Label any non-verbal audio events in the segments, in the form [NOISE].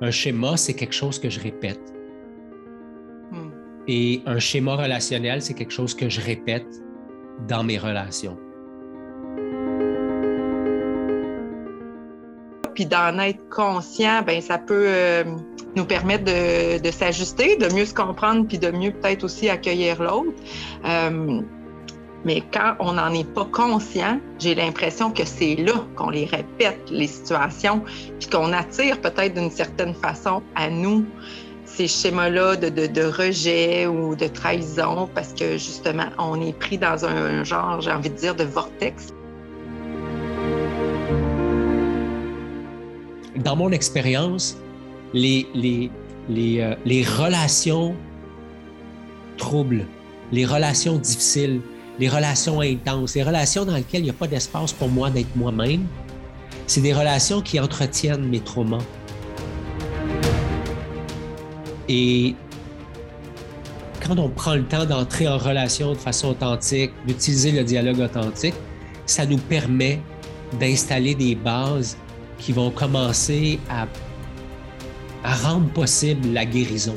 Un schéma, c'est quelque chose que je répète. Hmm. Et un schéma relationnel, c'est quelque chose que je répète dans mes relations. Puis d'en être conscient, ben ça peut euh, nous permettre de, de s'ajuster, de mieux se comprendre, puis de mieux peut-être aussi accueillir l'autre. Euh, mais quand on n'en est pas conscient, j'ai l'impression que c'est là qu'on les répète, les situations, puis qu'on attire peut-être d'une certaine façon à nous ces schémas-là de, de, rejet ou de trahison parce que justement, on est pris dans un genre, j'ai envie de dire, de vortex. Dans mon expérience, les, les, les, euh, les relations troubles, les relations difficiles, les relations intenses, les relations dans lesquelles il n'y a pas d'espace pour moi d'être moi-même, c'est des relations qui entretiennent mes traumas. Et quand on prend le temps d'entrer en relation de façon authentique, d'utiliser le dialogue authentique, ça nous permet d'installer des bases qui vont commencer à, à rendre possible la guérison.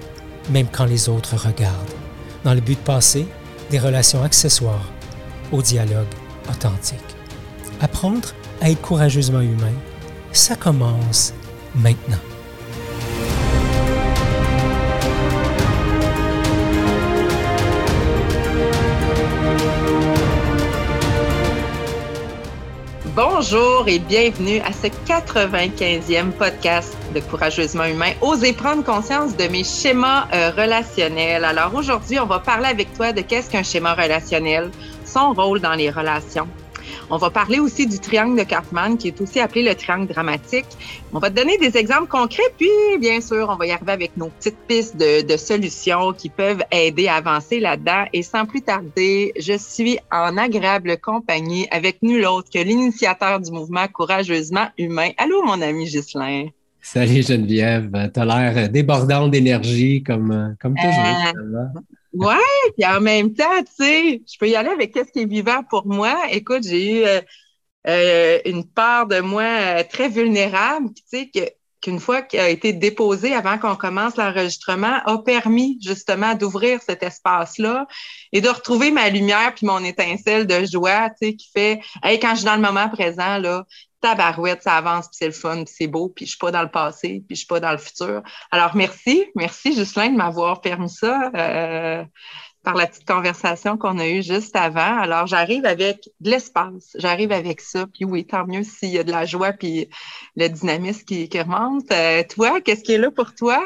même quand les autres regardent, dans le but de passer des relations accessoires au dialogue authentique. Apprendre à être courageusement humain, ça commence maintenant. Bonjour et bienvenue à ce 95e podcast de Courageusement Humain. Osez prendre conscience de mes schémas euh, relationnels. Alors aujourd'hui, on va parler avec toi de qu'est-ce qu'un schéma relationnel, son rôle dans les relations. On va parler aussi du triangle de Cartman, qui est aussi appelé le triangle dramatique. On va te donner des exemples concrets, puis bien sûr, on va y arriver avec nos petites pistes de, de solutions qui peuvent aider à avancer là-dedans. Et sans plus tarder, je suis en agréable compagnie avec nul autre que l'initiateur du mouvement Courageusement Humain. Allô, mon ami Ghislain. Salut Geneviève, t'as l'air débordant d'énergie comme, comme toujours. Euh, Ouais, puis en même temps, tu sais, je peux y aller avec qu'est-ce qui est vivant pour moi. Écoute, j'ai eu euh, euh, une part de moi euh, très vulnérable, tu sais, qu'une fois qui a été déposée avant qu'on commence l'enregistrement, a permis justement d'ouvrir cet espace-là et de retrouver ma lumière puis mon étincelle de joie, tu sais, qui fait, hey, quand je suis dans le moment présent, là, tabarouette, ça avance, puis c'est le fun, puis c'est beau, puis je suis pas dans le passé, puis je suis pas dans le futur. Alors, merci, merci, Justin, de m'avoir permis ça euh, par la petite conversation qu'on a eue juste avant. Alors, j'arrive avec de l'espace, j'arrive avec ça, puis oui, tant mieux s'il y a de la joie, puis le dynamisme qui, qui remonte. Euh, toi, qu'est-ce qui est là pour toi?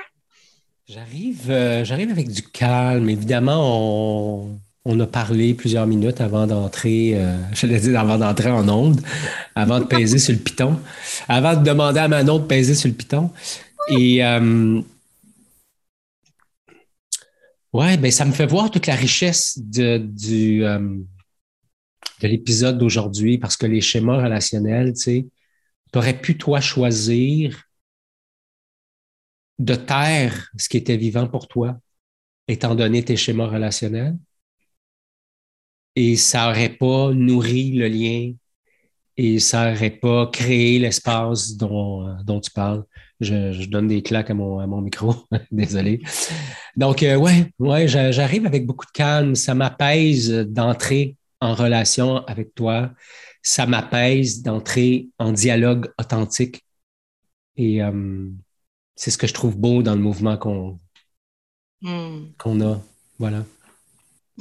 J'arrive, euh, j'arrive avec du calme. Évidemment, on, on a parlé plusieurs minutes avant d'entrer, je l'ai dit avant d'entrer en onde, avant de peser sur le piton, avant de demander à Manon de peser sur le piton. Et euh, ouais, ben ça me fait voir toute la richesse de, euh, de l'épisode d'aujourd'hui parce que les schémas relationnels, tu sais, tu aurais pu toi choisir de taire ce qui était vivant pour toi, étant donné tes schémas relationnels? Et ça n'aurait pas nourri le lien et ça n'aurait pas créé l'espace dont, dont tu parles. Je, je, donne des claques à mon, à mon micro, [LAUGHS] désolé. Donc, euh, ouais, ouais, j'arrive avec beaucoup de calme. Ça m'apaise d'entrer en relation avec toi. Ça m'apaise d'entrer en dialogue authentique. Et euh, c'est ce que je trouve beau dans le mouvement qu'on Hmm. qu'on a. Voilà.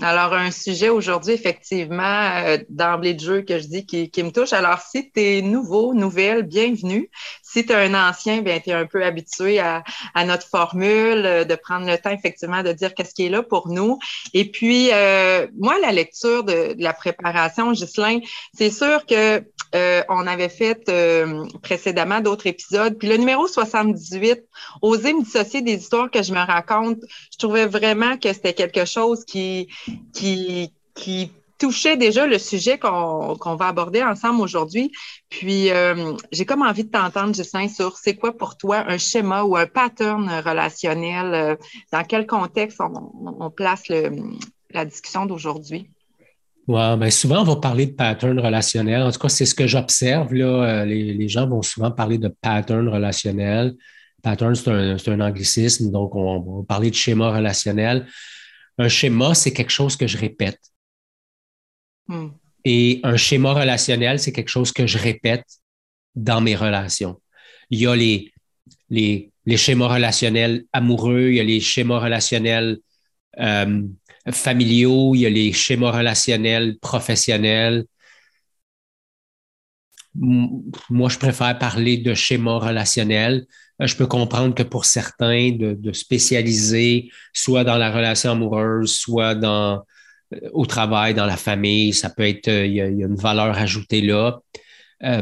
Alors, un sujet aujourd'hui, effectivement, euh, d'emblée de jeu que je dis qui, me touche. Alors, si tu es nouveau, nouvelle, bienvenue. Si tu es un ancien, bien, tu es un peu habitué à, notre formule, euh, de prendre le temps, effectivement, de dire qu'est-ce qui est là pour nous. Et puis, euh, moi, la lecture de, la préparation, Ghislain, c'est sûr que on avait fait précédemment d'autres épisodes. Puis le numéro 78, Oser me dissocier des histoires que je me raconte, je trouvais vraiment que c'était quelque chose qui, qui, touchait déjà le sujet qu'on va aborder ensemble aujourd'hui. Puis, euh, j'ai comme envie de t'entendre, Justin, sur c'est quoi pour toi un schéma ou un pattern relationnel? Euh, dans quel contexte on, place la discussion d'aujourd'hui? Ouais, ben souvent, on va parler de pattern relationnel. En tout cas, c'est ce que j'observe. Euh, les, gens vont souvent parler de pattern relationnel. Pattern, c'est un, anglicisme, donc on, on va parler de schéma relationnel. Un schéma, c'est quelque chose que je répète. Hmm. Et un schéma relationnel, c'est quelque chose que je répète dans mes relations. Il y a les, les, les schémas relationnels amoureux, il y a les schémas relationnels euh, familiaux, il y a les schémas relationnels professionnels. Moi, je préfère parler de schémas relationnels je peux comprendre que pour certains, de, spécialiser soit dans la relation amoureuse, soit dans, euh, au travail, dans la famille, ça peut être, euh, il y a, une valeur ajoutée là.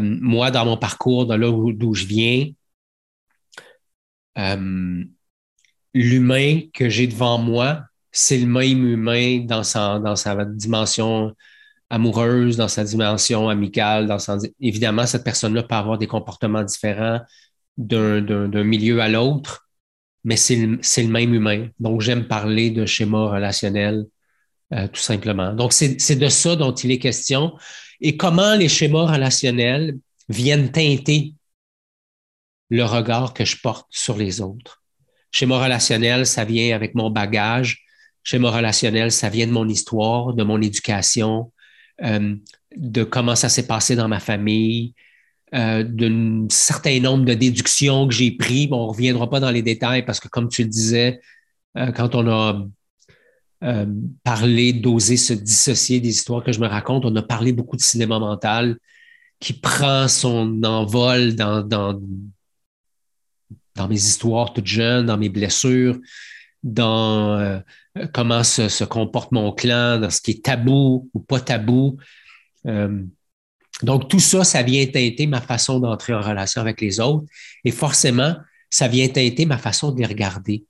moi, dans mon parcours, de là d'où je viens, l'humain que j'ai devant moi, c'est le même humain dans sa, dans sa dimension amoureuse, dans sa dimension amicale. Dans Évidemment, cette personne-là peut avoir des comportements différents, d'un milieu à l'autre, mais c'est le, même humain. Donc, j'aime parler de schéma relationnel, euh, tout simplement. Donc, c'est de ça dont il est question et comment les schémas relationnels viennent teinter le regard que je porte sur les autres. Schéma relationnel, ça vient avec mon bagage. Schéma relationnel, ça vient de mon histoire, de mon éducation, euh, de comment ça s'est passé dans ma famille, euh, d'un certain nombre de déductions que j'ai pris. on ne reviendra pas dans les détails parce que, comme tu le disais, euh, quand on a euh, parlé d'oser se dissocier des histoires que je me raconte, on a parlé beaucoup de cinéma mental qui prend son envol dans, dans, dans mes histoires toutes jeunes, dans mes blessures, dans comment se, se, comporte mon clan, dans ce qui est tabou ou pas tabou. Donc, tout ça, ça vient teinter ma façon d'entrer en relation avec les autres et forcément, ça vient teinter ma façon de les regarder.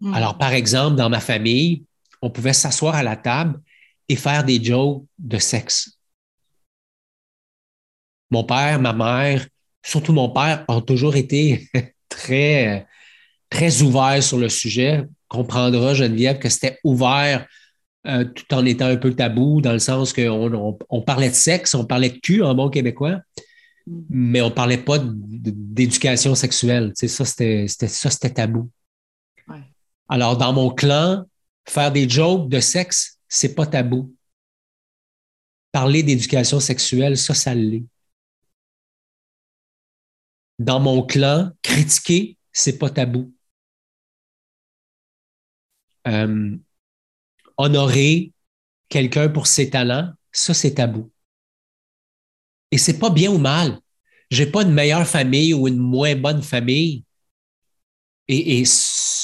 Hmm. Alors, par exemple, dans ma famille, on pouvait s'asseoir à la table et faire des jokes de sexe. Mon père, ma mère, surtout mon père, ont toujours été [LAUGHS] très, très ouverts sur le sujet. Comprendra, Geneviève, que c'était ouvert euh, tout en étant un peu tabou, dans le sens qu'on on, parlait de sexe, on parlait de cul en bon québécois, mais on ne parlait pas d'éducation sexuelle. ça, c'était tabou. Alors, dans mon clan, faire des jokes de sexe, c'est pas tabou. Parler d'éducation sexuelle, ça, ça l'est. Dans mon clan, critiquer, c'est pas tabou. Euh, honorer quelqu'un pour ses talents, ça, c'est tabou. Et c'est pas bien ou mal. J'ai pas une meilleure famille ou une moins bonne famille. Et,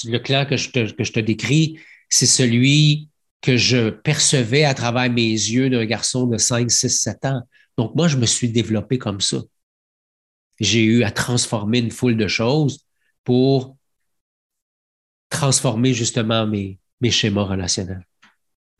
le clan que je te, que je te décris, c'est celui que je percevais à travers mes yeux d'un garçon de 5, 6, 7 ans. Donc, moi, je me suis développé comme ça. J'ai eu à transformer une foule de choses pour transformer justement mes, mes schémas relationnels.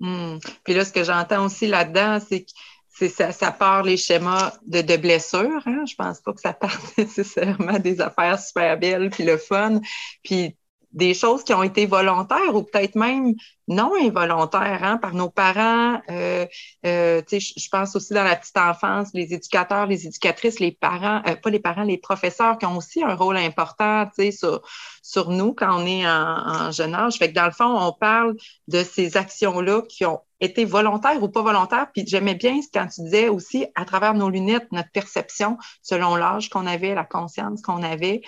Hmm. Puis là, ce que j'entends aussi là-dedans, c'est que ça, ça part les schémas de, de blessures. Hein? Je pense pas que ça [LAUGHS] parte nécessairement des affaires super belles puis le fun. Puis des choses qui ont été volontaires ou peut-être même non involontaires hein, par nos parents. Euh, euh, je pense aussi dans la petite enfance, les éducateurs, les éducatrices, les parents, euh, pas les parents, les professeurs qui ont aussi un rôle important sur, sur nous quand on est en, en, jeune âge. Fait que dans le fond, on parle de ces actions-là qui ont été volontaires ou pas volontaires. Puis j'aimais bien quand tu disais aussi à travers nos lunettes, notre perception selon l'âge qu'on avait, la conscience qu'on avait.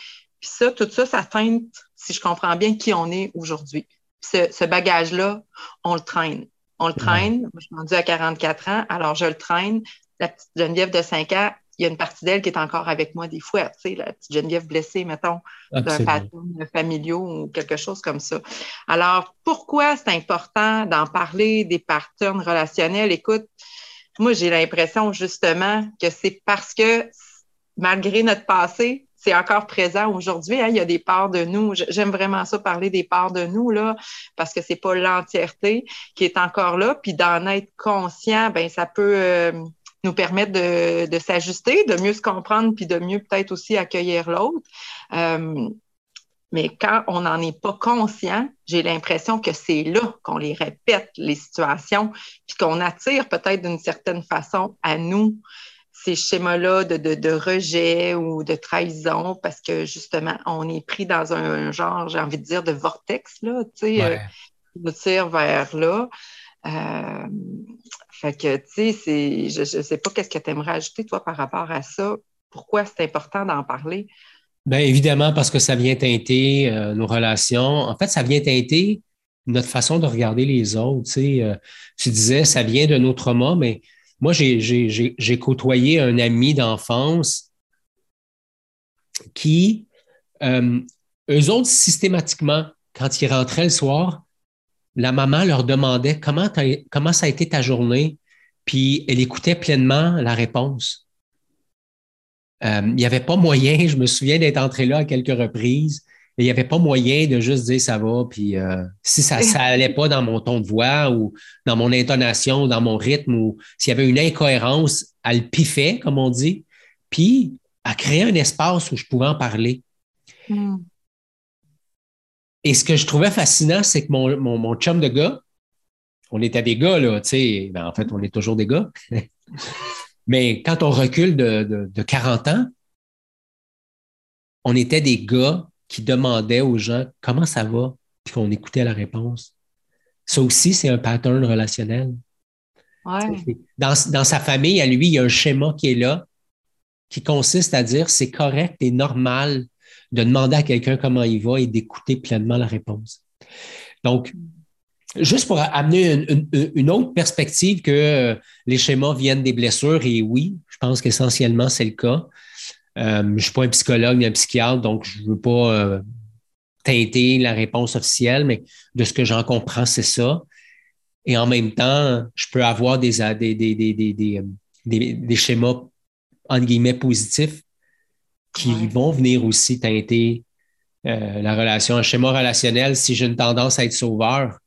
Puis ça, tout ça, ça teinte si je comprends bien, qui on est aujourd'hui. Ce, bagage-là, on le traîne. On le traîne. Moi, je suis rendue à 44 ans, alors je le traîne. La petite Geneviève de 5 ans, il y a une partie d'elle qui est encore avec moi des fois, tu sais, la petite Geneviève blessée, mettons, d'un pattern familial ou quelque chose comme ça. Alors, pourquoi c'est important d'en parler des patterns relationnels? Écoute, moi, j'ai l'impression justement que c'est parce que malgré notre passé, c'est encore présent aujourd'hui. Hein, il y a des parts de nous. J'aime vraiment ça parler des parts de nous là, parce que c'est pas l'entièreté qui est encore là. Puis d'en être conscient, ben ça peut euh, nous permettre de, s'ajuster, de mieux se comprendre, puis de mieux peut-être aussi accueillir l'autre. Euh, mais quand on n'en est pas conscient, j'ai l'impression que c'est là qu'on les répète, les situations, puis qu'on attire peut-être d'une certaine façon à nous ces schémas-là de, rejet ou de trahison parce que justement, on est pris dans un, genre, j'ai envie de dire, de vortex, là, tu sais, euh, qui nous tire vers là. Euh, fait que, tu sais, je ne sais pas qu'est-ce que tu aimerais ajouter, toi, par rapport à ça. Pourquoi c'est important d'en parler? Bien, évidemment, parce que ça vient teinter euh, nos relations. En fait, ça vient teinter notre façon de regarder les autres. Tu, sais, tu disais, ça vient de nos traumas, mais moi, j'ai côtoyé un ami d'enfance qui, euh, eux autres, systématiquement, quand ils rentraient le soir, la maman leur demandait comment, ça a été ta journée, puis elle écoutait pleinement la réponse. Euh, il n'y avait pas moyen, [LAUGHS] je me souviens d'être entré là à quelques reprises, il n'y avait pas moyen de juste dire ça va, puis euh, si ça n'allait [LAUGHS] pas dans mon ton de voix ou dans mon intonation, dans mon rythme, ou s'il y avait une incohérence, elle piffait, comme on dit, puis elle créait un espace où je pouvais en parler. Hmm. Et ce que je trouvais fascinant, c'est que mon, mon, chum de gars, on était des gars, là, tu sais, ben, en fait, on est toujours des gars. [LAUGHS] Mais quand on recule de, de, de 40 ans, on était des gars qui demandait aux gens comment ça va, puis qu'on écoutait la réponse. Ça aussi, c'est un pattern relationnel. Dans, sa famille, à lui, il y a un schéma qui est là, qui consiste à dire c'est correct et normal de demander à quelqu'un comment il va et d'écouter pleinement la réponse. Donc, juste pour amener une, autre perspective que euh, les schémas viennent des blessures, et oui, je pense qu'essentiellement c'est le cas. Euh, je ne suis pas un psychologue ni un psychiatre, donc je ne veux pas euh, teinter la réponse officielle, mais de ce que j'en comprends, c'est ça. Et en même temps, je peux avoir des, des, des, des, schémas, entre guillemets, positifs qui vont venir aussi teinter euh, la relation. Un schéma relationnel, si j'ai une tendance à être sauveur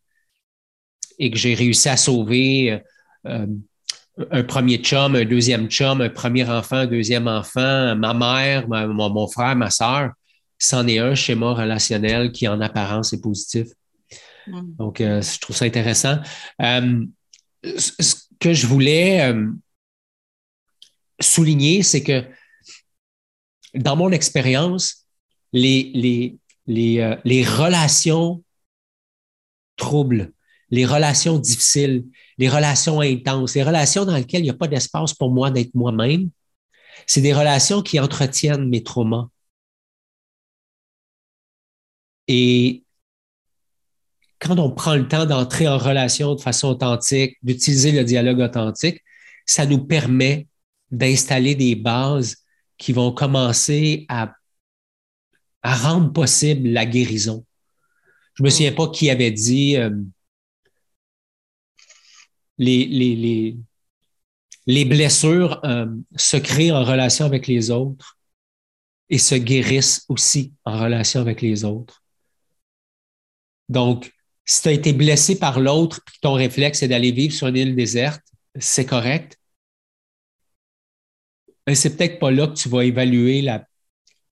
et que j'ai réussi à sauver un premier chum, un deuxième chum, un premier enfant, un deuxième enfant, ma mère, mon, frère, ma soeur, c'en est un schéma relationnel qui, en apparence, est positif. Mm. Donc, euh, je trouve ça intéressant. Euh, ce que je voulais euh, souligner, c'est que dans mon expérience, les, les, les, les relations troubles, les relations difficiles, les relations intenses, les relations dans lesquelles il n'y a pas d'espace pour moi d'être moi-même, c'est des relations qui entretiennent mes traumas. Et quand on prend le temps d'entrer en relation de façon authentique, d'utiliser le dialogue authentique, ça nous permet d'installer des bases qui vont commencer à, à rendre possible la guérison. Je me souviens pas qui avait dit, euh, les, les, blessures euh, se créent en relation avec les autres et se guérissent aussi en relation avec les autres. Donc, si tu as été blessé par l'autre et ton réflexe est d'aller vivre sur une île déserte, c'est correct. Mais c'est peut-être pas là que tu vas évaluer la,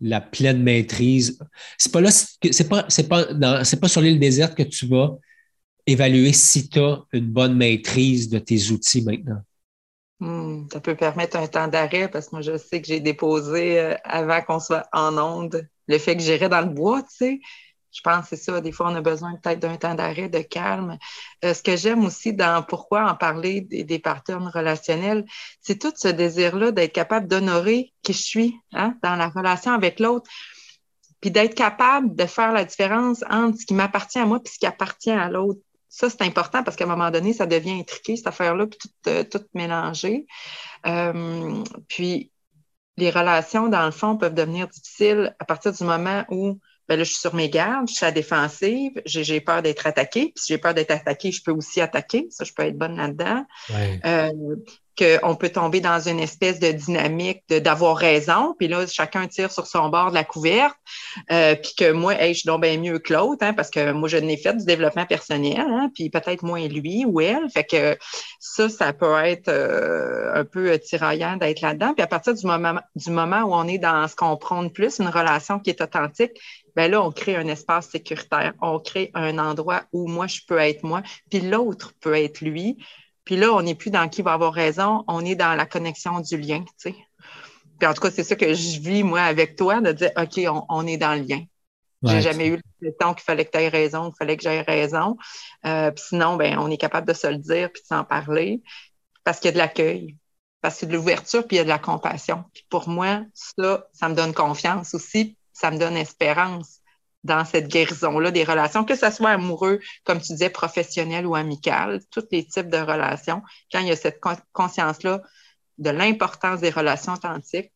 la pleine maîtrise. C'est pas là, c'est pas, c'est pas sur l'île déserte que tu vas évaluer si tu as une bonne maîtrise de tes outils maintenant. Hmm, ça peut permettre un temps d'arrêt parce que moi, je sais que j'ai déposé euh, avant qu'on soit en onde le fait que j'irais dans le bois, tu sais. Je pense que c'est ça. Des fois, on a besoin peut-être d'un temps d'arrêt, de calme. Euh, ce que j'aime aussi dans pourquoi en parler des, des partenaires relationnels, c'est tout ce désir-là d'être capable d'honorer qui je suis hein, dans la relation avec l'autre puis d'être capable de faire la différence entre ce qui m'appartient à moi et ce qui appartient à l'autre Ça, c'est important parce qu'à un moment donné, ça devient intriqué, cette affaire-là, puis tout, euh, tout mélangé. Euh, puis, les relations, dans le fond, peuvent devenir difficiles à partir du moment où ben là, je suis sur mes gardes, je suis à la défensive, j'ai peur d'être attaquée. Puis si j'ai peur d'être attaquée, je peux aussi attaquer. Ça, je peux être bonne là-dedans. Ouais. Euh, qu'on peut tomber dans une espèce de dynamique de- d'avoir raison, puis là, chacun tire sur son bord de la couverte, euh, puis que moi, je suis bien mieux que l'autre, hein, parce que moi, je n'ai fait du développement personnel, hein, puis peut-être moins lui ou elle. Fait que ça, ça peut être euh, un peu tiraillant d'être là-dedans. Puis à partir du moment, du moment où on est dans ce qu'on prône plus, une relation qui est authentique, ben là, on crée un espace sécuritaire. On crée un endroit où moi, je peux être moi, puis l'autre peut être lui. Puis là, on n'est plus dans qui va avoir raison, on est dans la connexion du lien, tu sais. Puis en tout cas, c'est ça que je vis, moi, avec toi, de dire, OK, on, on est dans le lien. Ouais, J'ai jamais eu le temps qu'il fallait que tu aies raison, qu'il fallait que j'aie raison. Euh, puis sinon, ben, on est capable de se le dire puis de s'en parler parce qu'il y a de l'accueil, parce qu'il y a de l'ouverture puis il y a de la compassion. Puis pour moi, ça, ça me donne confiance aussi, ça me donne espérance dans cette guérison-là des relations, que ce soit amoureux, comme tu disais, professionnel ou amical, tous les types de relations. Quand il y a cette con- conscience-là de l'importance des relations authentiques,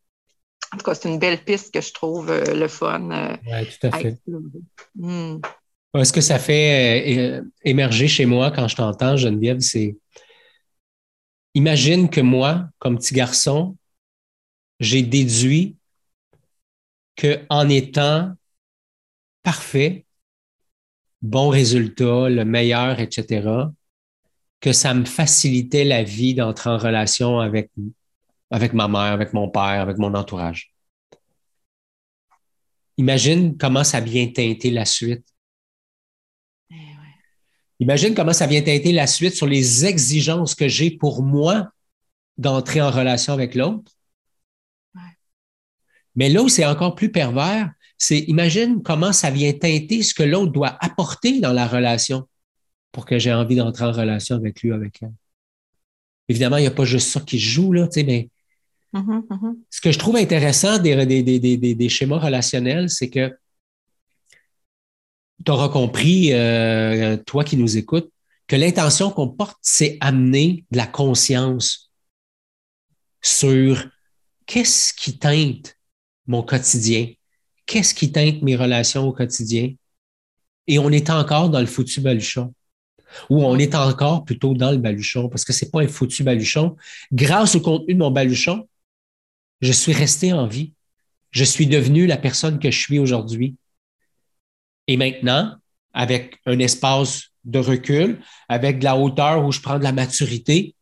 en tout cas, c'est une belle piste que je trouve euh, le fun euh, Ouais, tout à fait. Hmm. Ce que ça fait euh, émerger chez moi quand je t'entends, Geneviève, c'est imagine que moi, comme petit garçon, j'ai déduit que en étant parfait, bon résultat, le meilleur, etc., que ça me facilitait la vie d'entrer en relation avec, avec ma mère, avec mon père, avec mon entourage. Imagine comment ça vient teinter la suite. Eh ouais. Imagine comment ça vient teinter la suite sur les exigences que j'ai pour moi d'entrer en relation avec l'autre. Ouais. Mais là où c'est encore plus pervers, c'est imagine comment ça vient teinter ce que l'autre doit apporter dans la relation pour que j'ai envie d'entrer en relation avec lui, avec elle. Évidemment, il n'y a pas juste ça qui se joue, là, tu sais, mais Mhm, mhm. ce que je trouve intéressant des, des, des, des, des- des schémas relationnels, c'est que tu auras compris, euh, toi qui nous écoutes, que l'intention qu'on porte, c'est amener de la conscience sur qu'est-ce qui teinte mon quotidien, qu'est-ce qui teinte mes relations au quotidien? Et on est encore dans le foutu baluchon. Ou on est encore plutôt dans le baluchon, parce que c'est pas un foutu baluchon. Grâce au contenu de mon baluchon, je suis resté en vie. Je suis devenu la personne que je suis aujourd'hui. Et maintenant, avec un espace de recul, avec de la hauteur où je prends de la maturité,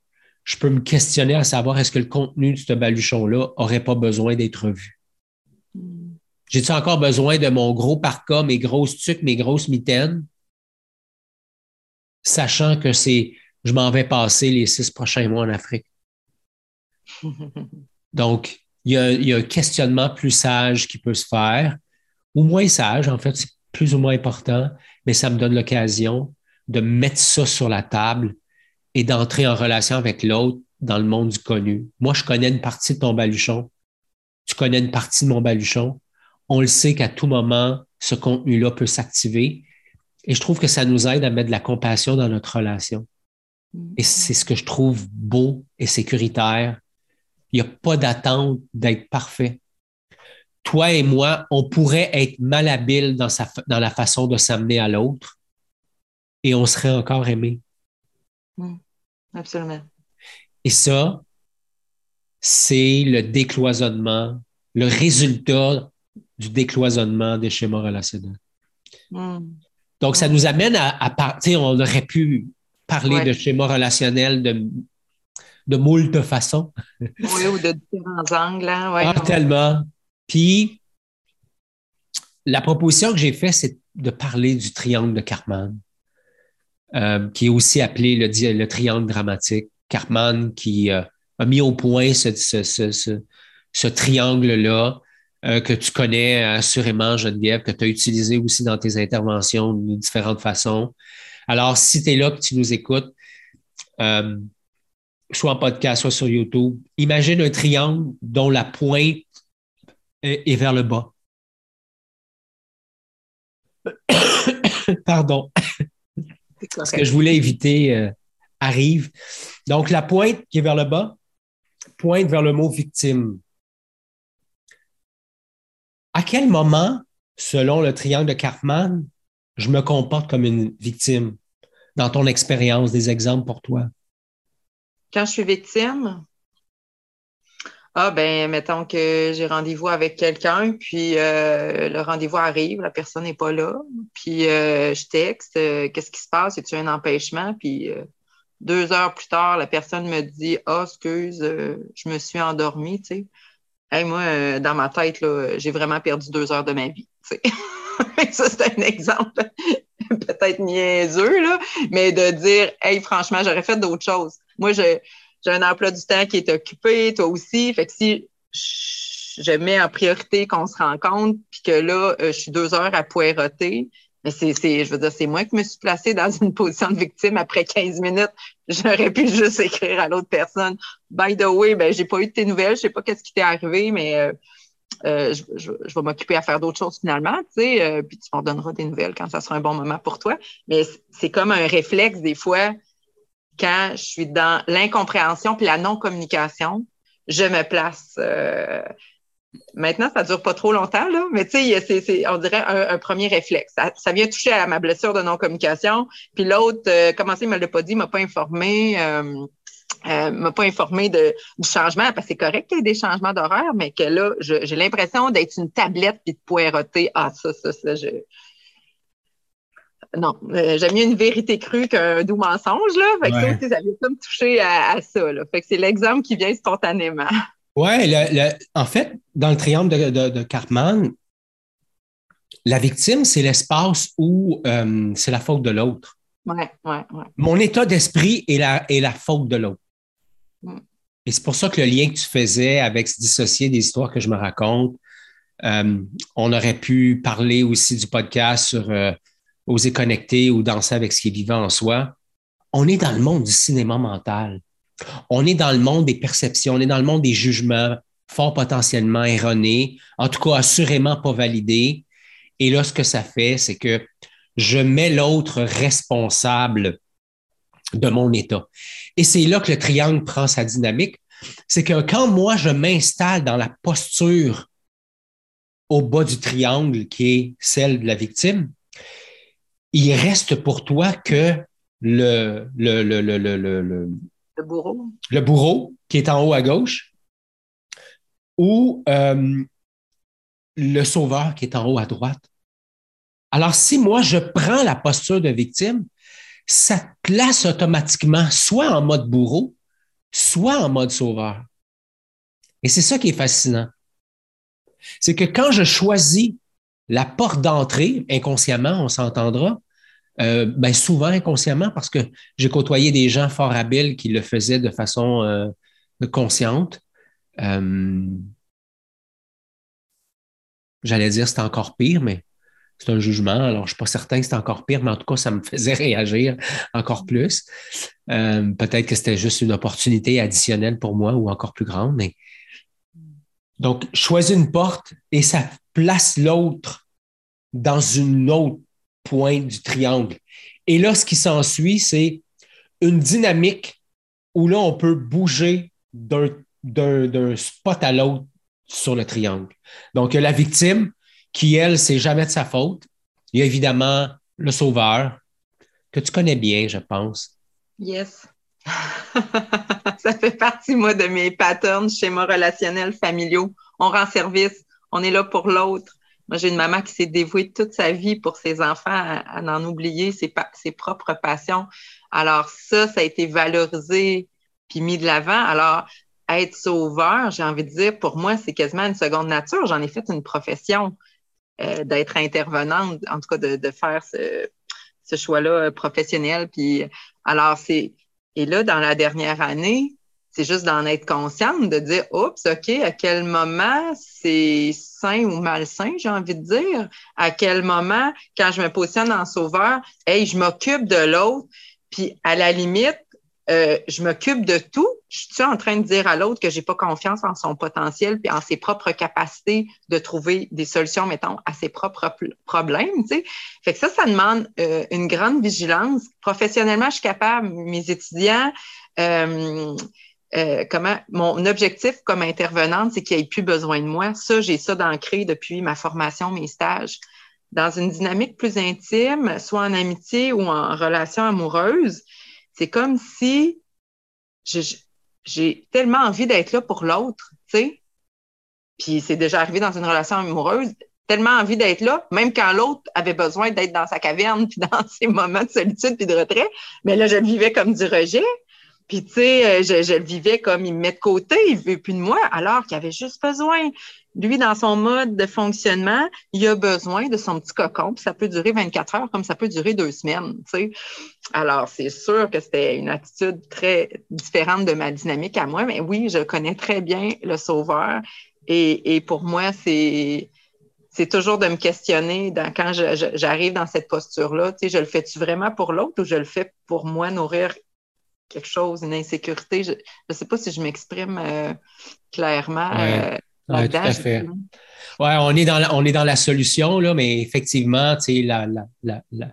je peux me questionner à savoir est-ce que le contenu de ce baluchon-là aurait pas besoin d'être vu. J'ai-tu encore besoin de mon gros parka, mes grosses tuques, mes grosses mitaines, sachant que c'est, je m'en vais passer les six prochains mois en Afrique. [LAUGHS] Donc, il y, a, il y a un questionnement plus sage qui peut se faire, ou moins sage, en fait, c'est plus ou moins important, mais ça me donne l'occasion de mettre ça sur la table et d'entrer en relation avec l'autre dans le monde du connu. Moi, je connais une partie de ton baluchon. Tu connais une partie de mon baluchon. On le sait qu'à tout moment, ce contenu-là peut s'activer. Et je trouve que ça nous aide à mettre de la compassion dans notre relation. Et c'est ce que je trouve beau et sécuritaire. Il n'y a pas d'attente d'être parfait. Toi et moi, on pourrait être malhabiles dans, sa, dans la façon de s'amener à l'autre et on serait encore aimé. Absolument. Et ça, c'est le décloisonnement, le résultat du décloisonnement des schémas relationnels. Hmm. Donc, ça nous amène à, à partir, on aurait pu parler Ouais. de schémas relationnels de, de moult façons. [LAUGHS] Oui, ou de différents angles. Hein, ouais. Ah, tellement. Puis, la proposition que j'ai faite, c'est de parler du triangle de Cartman, euh, qui est aussi appelé le, triangle dramatique. Cartman qui euh, a mis au point ce, ce, ce, ce, ce triangle-là euh, que tu connais assurément, Geneviève, que tu as utilisé aussi dans tes interventions de différentes façons. Alors, si tu es là, que tu nous écoutes, euh, soit en podcast, soit sur YouTube, imagine un triangle dont la pointe est est vers le bas. [COUGHS] ce que je voulais éviter euh, arrive. Donc, la pointe qui est vers le bas pointe vers le mot victime. À quel moment, selon le triangle de Cartman, je me comporte comme une victime dans ton expérience, des exemples pour toi? Quand je suis victime, ah ben, mettons que j'ai rendez-vous avec quelqu'un, puis euh, le rendez-vous arrive, la personne n'est pas là, puis euh, je texte, euh, qu'est-ce qui se passe? Y a un empêchement? Puis deux heures plus tard, la personne me dit Ah, excuse, je me suis endormie, tu sais. Moi, dans ma tête, j'ai vraiment perdu deux heures de ma vie. [LAUGHS] ça, c'est un exemple [LAUGHS] peut-être niaiseux, là, mais de dire Hey, franchement, j'aurais fait d'autres choses. Moi, j'ai un emploi du temps qui est occupé, toi aussi. Fait que si je mets en priorité qu'on se rencontre, puis que là, euh, je suis deux heures à poireauter, mais c'est, je veux dire, c'est moi qui me suis placée dans une position de victime après 15 minutes. J'aurais pu juste écrire à l'autre personne. By the way, ben, j'ai pas eu de tes nouvelles, je sais pas qu'est-ce qui t'est arrivé, mais euh, euh, je, vais m'occuper à faire d'autres choses finalement, tu sais, euh, puis tu m'en donneras des nouvelles quand ça sera un bon moment pour toi. Mais c'est comme un réflexe des fois quand je suis dans l'incompréhension puis la non-communication, je me place. Euh, maintenant, ça dure pas trop longtemps, là, mais tu sais, c'est, on dirait un, premier réflexe. Ça, vient toucher à ma blessure de non-communication. Puis l'autre, comment ça, il me l'a pas dit, il m'a pas informé euh, m'a pas informé de, du changement, parce que c'est correct qu'il y ait des changements d'horaire, mais que là, j'ai l'impression d'être une tablette puis de poireauter. Ah, ça, ça, ça, je. Non, euh, j'aime mieux une vérité crue qu'un doux mensonge, là. Fait que ça, ça vient pas me toucher à, ça, là. Fait que c'est l'exemple qui vient spontanément. Oui, en fait, dans le triangle de, de, Cartman, la victime, c'est l'espace où euh, c'est la faute de l'autre. Ouais, ouais, ouais. Mon état d'esprit est la, est la faute de l'autre. Mm. Et c'est pour ça que le lien que tu faisais avec se dissocier des histoires que je me raconte, euh, on aurait pu parler aussi du podcast sur euh, Oser connecter ou danser avec ce qui est vivant en soi. On est dans le monde du cinéma mental. On est dans le monde des perceptions, on est dans le monde des jugements fort potentiellement erronés, en tout cas assurément pas validés. Et là, ce que ça fait, c'est que je mets l'autre responsable de mon état. Et c'est là que le triangle prend sa dynamique. C'est que quand moi, je m'installe dans la posture au bas du triangle qui est celle de la victime, il reste pour toi que le, le, le, le, le, bourreau qui est en haut à gauche ou euh, le sauveur qui est en haut à droite. Alors, si moi, je prends la posture de victime, ça te place automatiquement soit en mode bourreau, soit en mode sauveur. Et c'est ça qui est fascinant. C'est que quand je choisis la porte d'entrée, inconsciemment, on s'entendra, euh, ben souvent inconsciemment, parce que j'ai côtoyé des gens fort habiles qui le faisaient de façon euh, consciente. Euh, j'allais dire c'est encore pire, mais c'est un jugement. Alors, je ne suis pas certain que c'est encore pire, mais en tout cas, ça me faisait [LAUGHS] réagir encore plus. Peut-être que c'était juste une opportunité additionnelle pour moi ou encore plus grande. Mais... Donc, choisis une porte et ça place l'autre dans une autre du triangle. Et là, ce qui s'ensuit, c'est une dynamique où là, on peut bouger d'un spot à l'autre sur le triangle. Donc, la victime, qui, elle, c'est jamais de sa faute. Il y a évidemment le sauveur, que tu connais bien, je pense. Yes. [LAUGHS] ça fait partie, moi, de mes patterns schémas relationnels familiaux. On rend service, on est là pour l'autre. Moi, j'ai une maman qui s'est dévouée toute sa vie pour ses enfants à, n'en oublier ses, propres passions. Alors, ça, ça a été valorisé puis mis de l'avant. Alors, être sauveur, j'ai envie de dire, pour moi, c'est quasiment une seconde nature. J'en ai fait une profession. Euh, d'être intervenante, en tout cas de, faire ce, choix-là euh, professionnel. Alors, c'est. Et là, dans la dernière année, c'est juste d'en être consciente, de dire Oups, OK, à quel moment c'est sain ou malsain, j'ai envie de dire. À quel moment, quand je me positionne en sauveur, hey, je m'occupe de l'autre. Puis à la limite, euh, je m'occupe de tout. Je suis en train de dire à l'autre que j'ai pas confiance en son potentiel puis en ses propres capacités de trouver des solutions, mettons, à ses propres problèmes. Tu sais. Fait que ça, ça demande euh, une grande vigilance. Professionnellement, je suis capable, mes étudiants, euh, comment mon objectif comme intervenante, c'est qu'il n'y ait plus besoin de moi. Ça, j'ai ça d'ancré depuis ma formation, mes stages. Dans une dynamique plus intime, soit en amitié ou en relation amoureuse, c'est comme si j'ai tellement envie d'être là pour l'autre, tu sais. Puis c'est déjà arrivé dans une relation amoureuse, tellement envie d'être là, même quand l'autre avait besoin d'être dans sa caverne, [LAUGHS] puis dans ses moments de solitude puis de retrait. Mais là, je le vivais comme du rejet. Puis, tu sais, euh, je, je, le vivais comme il me met de côté, il veut plus de moi, alors qu'il avait juste besoin lui, dans son mode de fonctionnement, il a besoin de son petit cocon, puis ça peut durer 24 heures comme ça peut durer deux semaines. Tu sais. Alors, c'est sûr que c'était une attitude très différente de ma dynamique à moi, mais oui, je connais très bien le sauveur. Et, pour moi, c'est c'est toujours de me questionner quand j'arrive dans cette posture-là. Tu sais, je le fais-tu vraiment pour l'autre ou je le fais pour moi nourrir quelque chose, une insécurité? Je ne sais pas si je m'exprime euh, clairement. Euh, oui, tout à fait. Ouais, on est dans la, on est dans la solution, là, mais effectivement, la, la, la,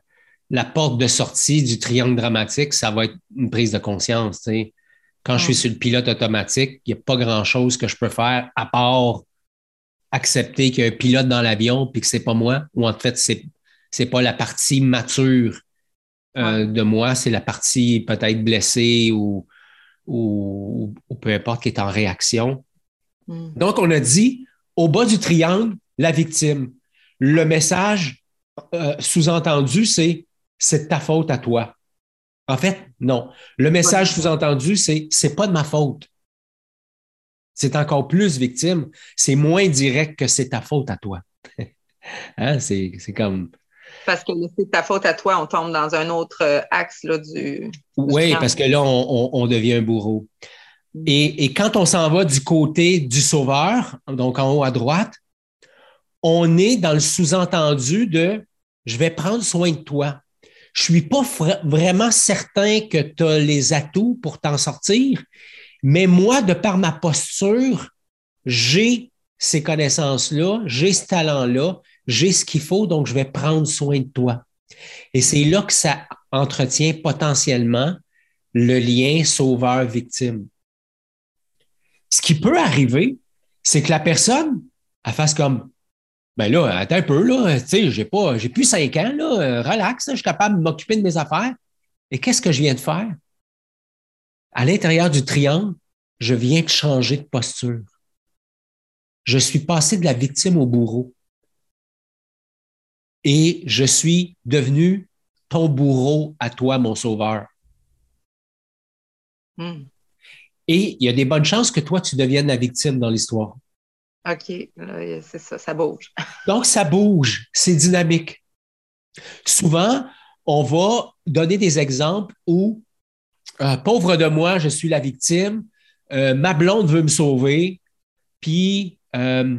la, porte de sortie du triangle dramatique, ça va être une prise de conscience. Quand je suis sur le pilote automatique, il n'y a pas grand-chose que je peux faire à part accepter qu'il y a un pilote dans l'avion puis que ce n'est pas moi, ou en fait, ce n'est pas la partie mature euh, de moi, c'est la partie peut-être blessée ou, ou, ou, peu importe qui est en réaction. Hmm. Donc, on a dit au bas du triangle, la victime. Le message euh, sous-entendu, c'est c'est ta faute à toi. En fait, non. Le message sous-entendu, c'est c'est pas de ma faute. C'est encore plus victime. C'est moins direct que c'est ta faute à toi. [LAUGHS] hein? C'est comme. Parce que c'est ta faute à toi, on tombe dans un autre euh, axe là, du. Oui, parce que là, on devient un bourreau. Et, quand on s'en va du côté du sauveur, donc en haut à droite, on est dans le sous-entendu de je vais prendre soin de toi. Je ne suis pas vraiment certain que tu as les atouts pour t'en sortir, mais moi, de par ma posture, j'ai ces connaissances-là, j'ai ce talent-là, j'ai ce qu'il faut, donc je vais prendre soin de toi. Et c'est là que ça entretient potentiellement le lien sauveur-victime. Ce qui peut arriver, c'est que la personne, elle fasse comme ben là, attends un peu, là, tu sais, j'ai pas, j'ai plus cinq ans, là, relax, je suis capable de m'occuper de mes affaires. Et qu'est-ce que je viens de faire? À l'intérieur du triangle, je viens de changer de posture. Je suis passé de la victime au bourreau. Et je suis devenu ton bourreau à toi, mon sauveur. Hmm. Et il y a des bonnes chances que toi, tu deviennes la victime dans l'histoire. OK, c'est ça, ça bouge. [LAUGHS] Donc, ça bouge, c'est dynamique. Souvent, on va donner des exemples où, euh, pauvre de moi, je suis la victime, euh, ma blonde veut me sauver, puis euh,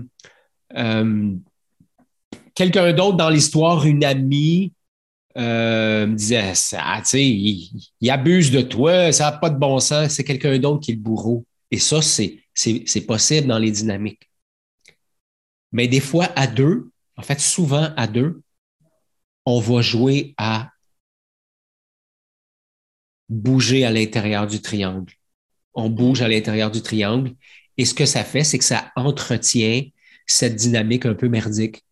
quelqu'un d'autre dans l'histoire, une amie, euh, me disait ah, tu sais, il, abuse de toi, ça n'a pas de bon sens, c'est quelqu'un d'autre qui est le bourreau. Et ça, c'est, c'est, possible dans les dynamiques. Mais des fois, à deux, en fait, souvent à deux, on va jouer à bouger à l'intérieur du triangle. On bouge à l'intérieur du triangle. Et ce que ça fait, c'est que ça entretient cette dynamique un peu merdique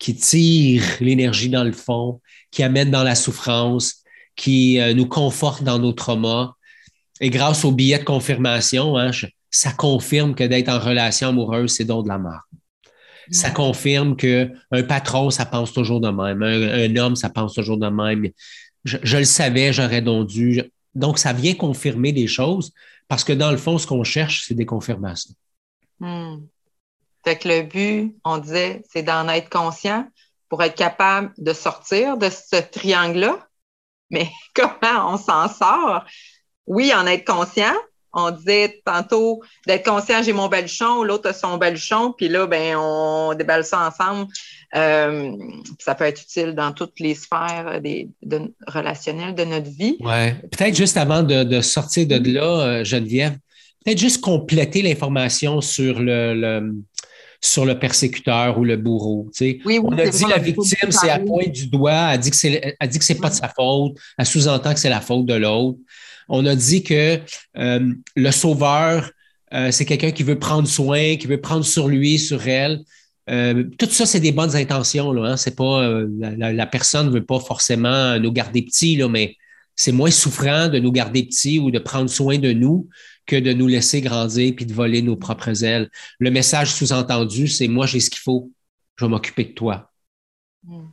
qui tire l'énergie dans le fond, qui amène dans la souffrance, qui euh, nous conforte dans nos traumas. Et grâce au billet de confirmation, hein, ça confirme que d'être en relation amoureuse, c'est donc de la mort. Ça confirme qu'un patron, ça pense toujours de même. Un, homme, ça pense toujours de même. Je, le savais, j'aurais donc dû. Donc, ça vient confirmer des choses parce que dans le fond, ce qu'on cherche, c'est des confirmations. Hmm. Fait que le but, on disait, c'est d'en être conscient pour être capable de sortir de ce triangle-là. Mais [LAUGHS] comment on s'en sort? Oui, en être conscient. On disait tantôt d'être conscient, j'ai mon baluchon, l'autre a son baluchon, puis là, ben, on déballe ça ensemble Euh, ça peut être utile dans toutes les sphères des, relationnelles de notre vie. Ouais. Peut-être juste avant de, sortir de là, euh, Geneviève, peut-être juste compléter l'information sur le, sur le persécuteur ou le bourreau. on a dit la victime, c'est à point du doigt, elle dit que c'est, dit que c'est pas de sa faute, elle sous-entend que c'est la faute de l'autre. On a dit que euh, le sauveur, euh, c'est quelqu'un qui veut prendre soin, qui veut prendre sur lui, sur elle. Euh, tout ça, c'est des bonnes intentions. Là, hein. C'est pas la, personne ne veut pas forcément nous garder petits, là, mais c'est moins souffrant de nous garder petits ou de prendre soin de nous que de nous laisser grandir puis de voler nos propres ailes. Le message sous-entendu, c'est moi, j'ai ce qu'il faut, je vais m'occuper de toi. Mm.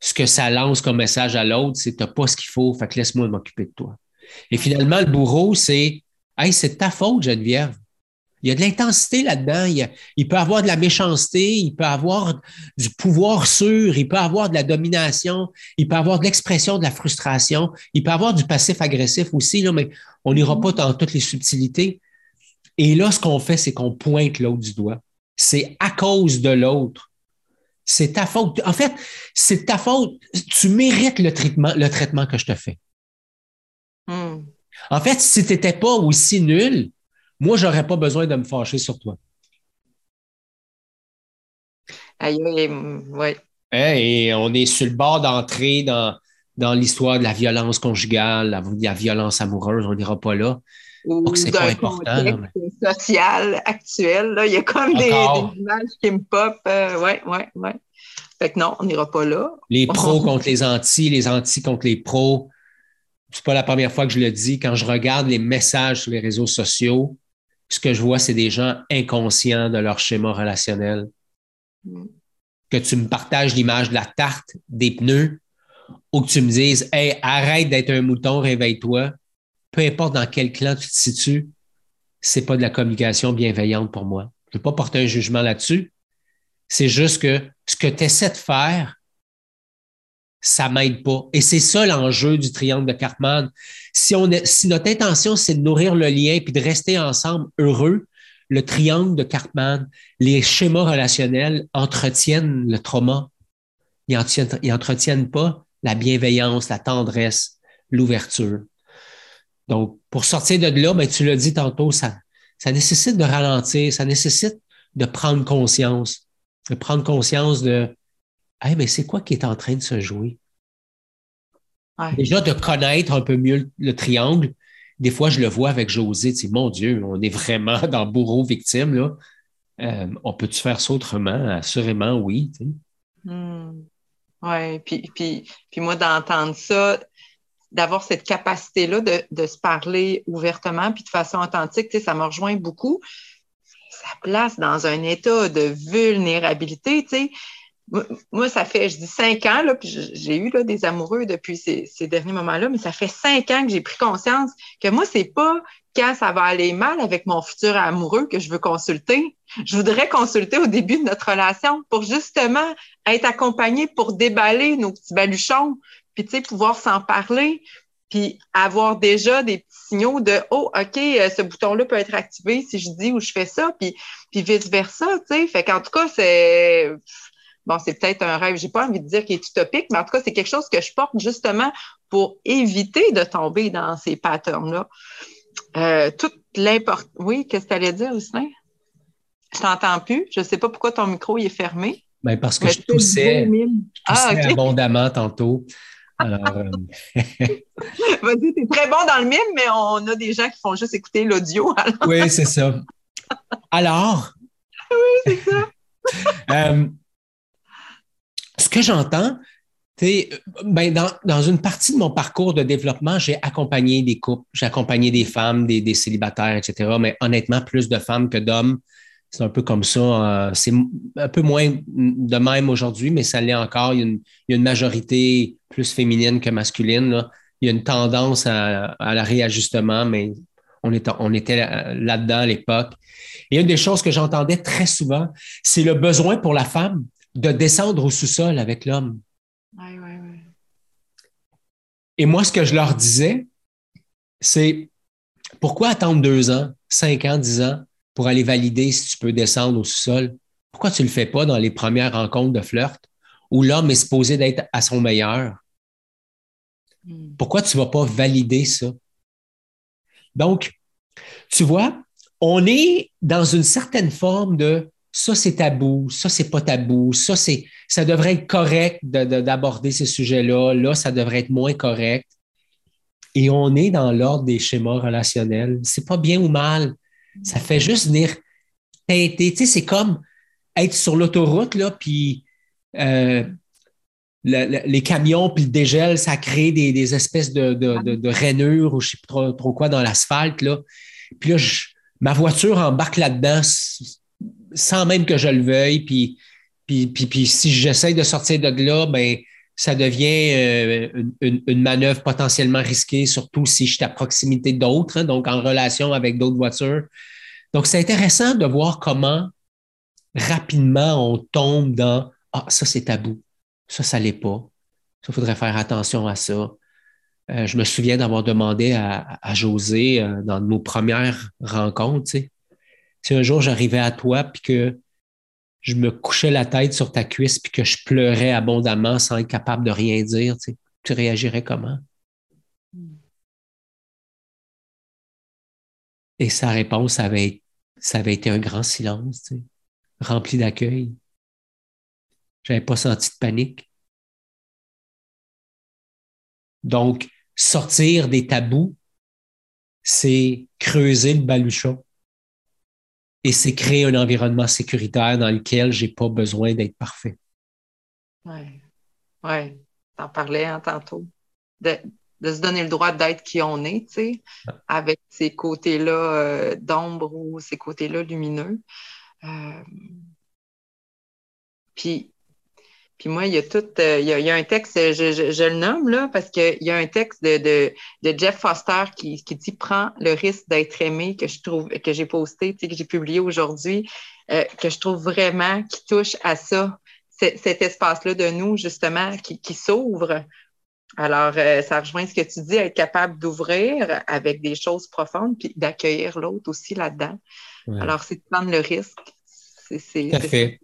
Ce que ça lance comme message à l'autre, c'est t'as pas ce qu'il faut, fait que laisse-moi m'occuper de toi. Et finalement, le bourreau, c'est Hey, c'est ta faute, Geneviève. Il y a de l'intensité là-dedans. Il, il, peut avoir de la méchanceté, il peut avoir du pouvoir sûr, il peut avoir de la domination, il peut avoir de l'expression de la frustration, il peut avoir du passif agressif aussi, là, mais on n'ira pas dans toutes les subtilités. Et là, ce qu'on fait, c'est qu'on pointe l'autre du doigt. C'est à cause de l'autre. C'est ta faute. En fait, c'est ta faute. Tu mérites le traitement, le traitement que je te fais. Hmm. En fait, si tu n'étais pas aussi nul, moi, je n'aurais pas besoin de me fâcher sur toi. Aïe, oui. Hein, et on est sur le bord d'entrer dans, dans l'histoire de la violence conjugale, la, la violence amoureuse, on n'ira pas là. Ou c'est pas important. social actuel, il y a comme des, images qui me pop. Oui, euh, ouais, ouais, ouais. Fait que non, on n'ira pas là. Les pros contre les antis, les antis contre les pros. C'est pas la première fois que je le dis. Quand je regarde les messages sur les réseaux sociaux, ce que je vois, c'est des gens inconscients de leur schéma relationnel. Mm. Que tu me partages l'image de la tarte, des pneus, ou que tu me dises Hey, arrête d'être un mouton, réveille-toi. Peu importe dans quel clan tu te situes, c'est pas de la communication bienveillante pour moi. Je ne veux pas porter un jugement là-dessus. C'est juste que ce que tu essaies de faire, ça m'aide pas. Et c'est ça l'enjeu du triangle de Cartman. Si, on si notre intention, c'est de nourrir le lien puis de rester ensemble heureux, le triangle de Cartman, les schémas relationnels entretiennent le trauma. Ils n'entretiennent entretiennent pas la bienveillance, la tendresse, l'ouverture. Donc, pour sortir de là, ben, tu l'as dit tantôt, ça, ça nécessite de ralentir, ça nécessite de prendre conscience, de prendre conscience de hey, mais c'est quoi qui est en train de se jouer? Déjà, de connaître un peu mieux le, triangle. Des fois, je le vois avec José, tu mon Dieu, on est vraiment [LAUGHS] dans bourreau-victime, là. Euh, on peut-tu faire ça autrement? Assurément, oui. Hmm. Oui, puis, puis, puis moi, d'entendre ça, d'avoir cette capacité-là de, de, se parler ouvertement puis de façon authentique, ça me rejoint beaucoup. Ça place dans un état de vulnérabilité. Tu sais moi, ça fait, je dis cinq ans, là, puis j'ai eu là, des amoureux depuis ces, derniers moments-là, mais ça fait cinq ans que j'ai pris conscience que moi, c'est pas quand ça va aller mal avec mon futur amoureux que je veux consulter. Je voudrais consulter au début de notre relation pour justement être accompagné pour déballer nos petits baluchons, puis tu sais, pouvoir s'en parler, puis avoir déjà des petits signaux de oh ok euh, ce bouton là peut être activé si je dis ou je fais ça puis puis vice versa tu sais fait qu'en tout cas c'est bon, c'est peut-être un rêve, j'ai pas envie de dire qu'il est utopique, mais en tout cas, c'est quelque chose que je porte justement pour éviter de tomber dans ces patterns-là. Euh, toute l'importance. Oui, qu'est-ce que tu allais dire, Oustin? Je t'entends plus. Je ne sais pas pourquoi ton micro est fermé. Ben parce que je toussais, ah, abondamment tantôt. Alors, euh, [LAUGHS] Vas-y, es très bon dans le mime, mais on a des gens qui font juste écouter l'audio. [LAUGHS] Oui, c'est ça. Alors? oui, c'est ça. [LAUGHS] Euh, que j'entends, ben dans, dans, une partie de mon parcours de développement, j'ai accompagné des couples, j'ai accompagné des femmes, des, célibataires, etc. Mais honnêtement, plus de femmes que d'hommes. C'est un peu comme ça. Euh, c'est un peu moins de même aujourd'hui, mais ça l'est encore. Il y, a une, majorité plus féminine que masculine. Il y a une tendance à, à la réajustement, mais on on était là-dedans à l'époque. Et une des choses que j'entendais très souvent, c'est le besoin pour la femme de descendre au sous-sol avec l'homme. Et moi, ce que je leur disais, c'est pourquoi attendre deux ans, cinq ans, dix ans pour aller valider si tu peux descendre au sous-sol? Pourquoi tu ne le fais pas dans les premières rencontres de flirt où l'homme est supposé d'être à son meilleur? Hmm. Pourquoi tu ne vas pas valider ça? Donc, tu vois, on est dans une certaine forme de ça, c'est tabou, ça, c'est pas tabou, ça, c'est, ça devrait être correct d'aborder ces sujets-là, là, ça devrait être moins correct. Et on est dans l'ordre des schémas relationnels. C'est pas bien ou mal. Ça fait juste venir teinter. Tu sais, c'est comme être sur l'autoroute, là, puis euh, les camions, puis le dégel, ça crée des, espèces de, rainures ou je sais pas trop, quoi dans l'asphalte, là. Puis là, ma voiture embarque là-dedans sans même que je le veuille. Puis, puis, puis, si j'essaye de sortir de là, ben ça devient euh, une, manœuvre potentiellement risquée, surtout si je suis à proximité d'autres, hein, donc en relation avec d'autres voitures. Donc, c'est intéressant de voir comment rapidement on tombe dans Ah, ça, c'est tabou. Ça, ça l'est pas. Ça, il faudrait faire attention à ça. Euh, je me souviens d'avoir demandé à, José euh, dans nos premières rencontres, tu sais, si un jour j'arrivais à toi puis que je me couchais la tête sur ta cuisse puis que je pleurais abondamment sans être capable de rien dire, tu, réagirais comment? Et sa réponse avait, été un grand silence, rempli d'accueil. J'avais pas senti de panique. Donc, sortir des tabous, c'est creuser le baluchon et c'est créer un environnement sécuritaire dans lequel je n'ai pas besoin d'être parfait. Oui, ouais. t'en parlais hein, tantôt. De, se donner le droit d'être qui on est, tu sais, avec ces côtés-là euh, d'ombre ou ces côtés-là lumineux. Euh, puis puis moi, il y a tout, euh, il, y a, un texte, je, le nomme là, parce qu'il y a un texte de, Jeff Foster qui, dit Prends le risque d'être aimé que je trouve, que j'ai posté, que j'ai publié aujourd'hui, euh, que je trouve vraiment qui touche à ça, cet espace-là de nous, justement, qui, s'ouvre. Alors, euh, ça rejoint ce que tu dis, être capable d'ouvrir avec des choses profondes, puis d'accueillir l'autre aussi là-dedans. Alors, c'est de prendre le risque. C'est, Tout à fait.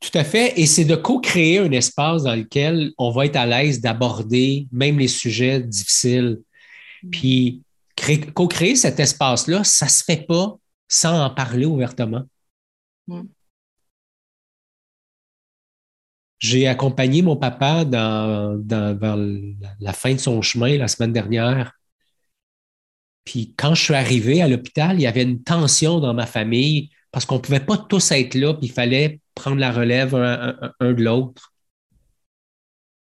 Tout à fait. Et c'est de co-créer un espace dans lequel on va être à l'aise d'aborder même les sujets difficiles. Mm. Puis co-créer cet espace-là, ça ne se fait pas sans en parler ouvertement. Mm. J'ai accompagné mon papa dans, vers la fin de son chemin la semaine dernière. Puis quand je suis arrivé à l'hôpital, il y avait une tension dans ma famille parce qu'on ne pouvait pas tous être là, puis il fallait prendre la relève un, de l'autre.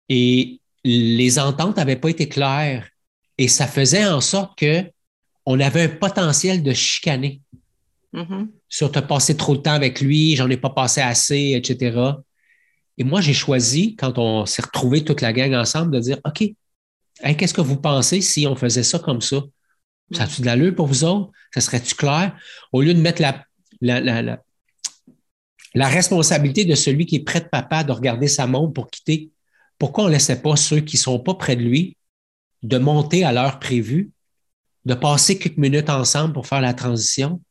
Et les ententes n'avaient pas été claires. Et ça faisait en sorte qu'on avait un potentiel de chicaner. Mm-hmm. Sur te passer trop de temps avec lui, j'en ai pas passé assez, etc. Et moi, j'ai choisi, quand on s'est retrouvé toute la gang ensemble, de dire OK, qu'est-ce que vous pensez si on faisait ça comme ça? Ça a-tu de l'allure pour vous autres? Ça serait-tu clair? Au lieu de mettre la, la, la, responsabilité de celui qui est près de papa de regarder sa montre pour quitter. Pourquoi on ne laissait pas ceux qui ne sont pas près de lui de monter à l'heure prévue, de passer quelques minutes ensemble pour faire la transition?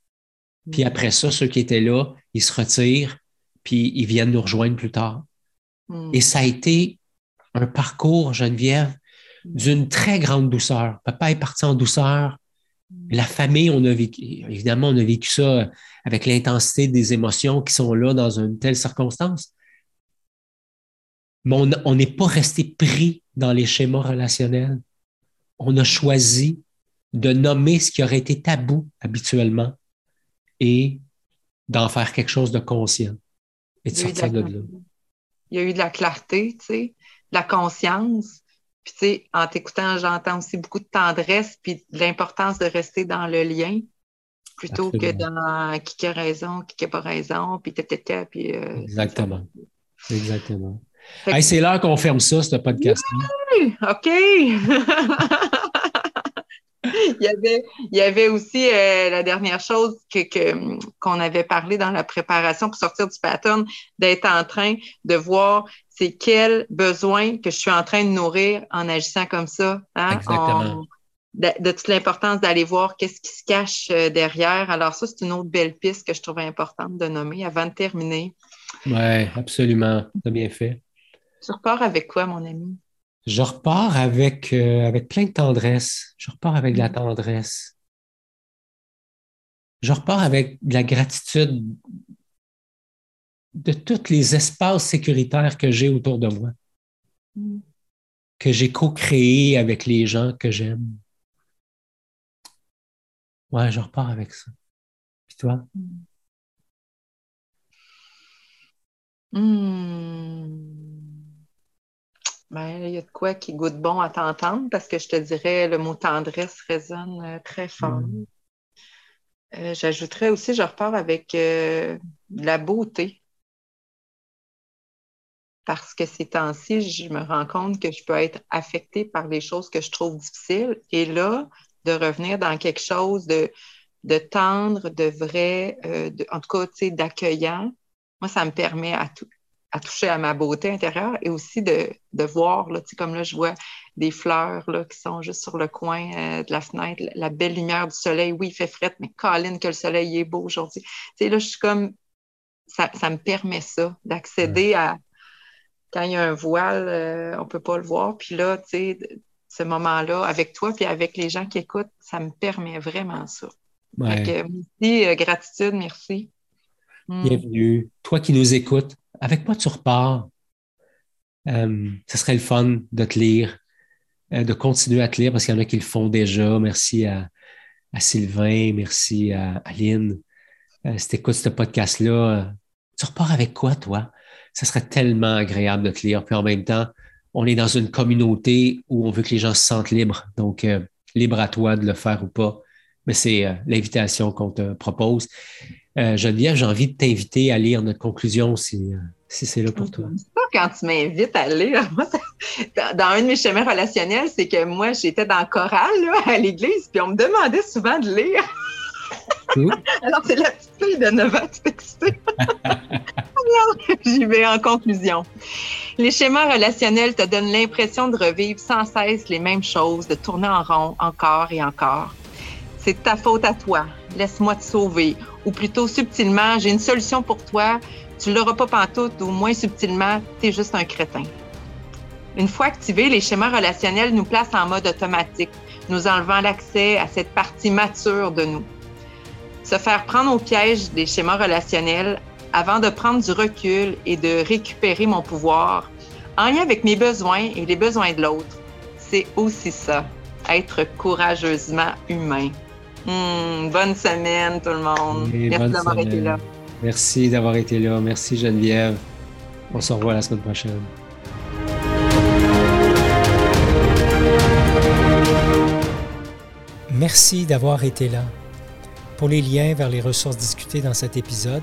Puis après ça, ceux qui étaient là, ils se retirent, puis ils viennent nous rejoindre plus tard. Hmm. Et ça a été un parcours, Geneviève, d'une très grande douceur. Papa est parti en douceur. La famille, on a vécu, évidemment, on a vécu ça avec l'intensité des émotions qui sont là dans une telle circonstance. Mais on n'est pas resté pris dans les schémas relationnels. On a choisi de nommer ce qui aurait été tabou habituellement et d'en faire quelque chose de conscient et de sortir de, là. Il y a eu de la clarté, tu sais, de la conscience. Puis, tu sais, en t'écoutant, j'entends aussi beaucoup de tendresse puis l'importance de rester dans le lien plutôt que dans qui a raison, qui n'a pas raison, puis tata, puis. Euh, Exactement. Exactement. c'est l'heure qu'on ferme ça, ce podcast Oui, OK. [LAUGHS] il, y avait, il y avait aussi euh, la dernière chose que, qu'on avait parlé dans la préparation pour sortir du pattern, d'être en train de voir c'est quel besoin que je suis en train de nourrir en agissant comme ça. Hein? Exactement de, toute l'importance d'aller voir qu'est-ce qui se cache euh, derrière. Alors ça, c'est une autre belle piste que je trouvais importante de nommer avant de terminer. Oui, absolument. Tu as bien fait. Tu repars avec quoi, mon ami? Je repars avec, euh, avec plein de tendresse. Je repars avec de la mm. tendresse. Je repars avec de la gratitude de tous les espaces sécuritaires que j'ai autour de moi, mm. que j'ai co-créé avec les gens que j'aime. Ouais, je repars avec ça. Puis toi? Mm. Ben, il y a de quoi qui goûte bon à t'entendre parce que je te dirais le mot tendresse résonne euh, très fort. Mm. Euh, j'ajouterais aussi, je repars avec euh, la beauté. Parce que ces temps-ci, je me rends compte que je peux être affectée par les choses que je trouve difficiles. Et là, de revenir dans quelque chose de, de tendre, de vrai, en tout cas, d'accueillant, moi, ça me permet à, tout, à toucher à ma beauté intérieure et aussi de, de voir, là, comme là, je vois des fleurs là, qui sont juste sur le coin euh, de la fenêtre, la belle lumière du soleil. Oui, il fait fret, mais Colin, que le soleil est beau aujourd'hui. Tu sais, là, je suis comme, ça, ça me permet ça, d'accéder à, quand il y a un voile, euh, on ne peut pas le voir. Puis là, tu sais, ce moment-là, avec toi, puis avec les gens qui écoutent, ça me permet vraiment ça. Ouais. merci, euh, gratitude, merci. Hmm. Bienvenue. Toi qui nous écoutes, avec quoi tu repars? Euh, ce serait le fun de te lire, de continuer à te lire parce qu'il y en a qui le font déjà. Merci à, Sylvain, merci à Aline. Si tu écoutes ce podcast-là, tu repars avec quoi, toi? Ce serait tellement agréable de te lire. Puis en même temps, on est dans une communauté où on veut que les gens se sentent libres. Donc, libre à toi de le faire ou pas. Mais c'est l'invitation qu'on te propose. Euh, Geneviève, j'ai envie de t'inviter à lire notre conclusion si, euh, si c'est là pour toi. quand tu m'invites à lire. dans un de mes chemins relationnels, c'est que moi, j'étais dans le choral à l'église, puis on me demandait souvent de lire. [LAUGHS] Alors, c'est la petite fille de 9 ans qui excitée. [LAUGHS] [LAUGHS] J'y vais en conclusion. Les schémas relationnels te donnent l'impression de revivre sans cesse les mêmes choses, de tourner en rond encore et encore. C'est ta faute à toi. Laisse-moi te sauver ou plutôt subtilement, j'ai une solution pour toi, tu l'auras pas pantoute, ou moins subtilement, tu es juste un crétin. Une fois activés, les schémas relationnels nous placent en mode automatique, nous enlevant l'accès à cette partie mature de nous. Se faire prendre au piège des schémas relationnels avant de prendre du recul et de récupérer mon pouvoir en lien avec mes besoins et les besoins de l'autre, c'est aussi ça, être courageusement humain. Hmm, bonne semaine, tout le monde. Merci d'avoir été là. Merci d'avoir été là. Merci, Geneviève. On se revoit la semaine prochaine. Merci d'avoir été là. Pour les liens vers les ressources discutées dans cet épisode,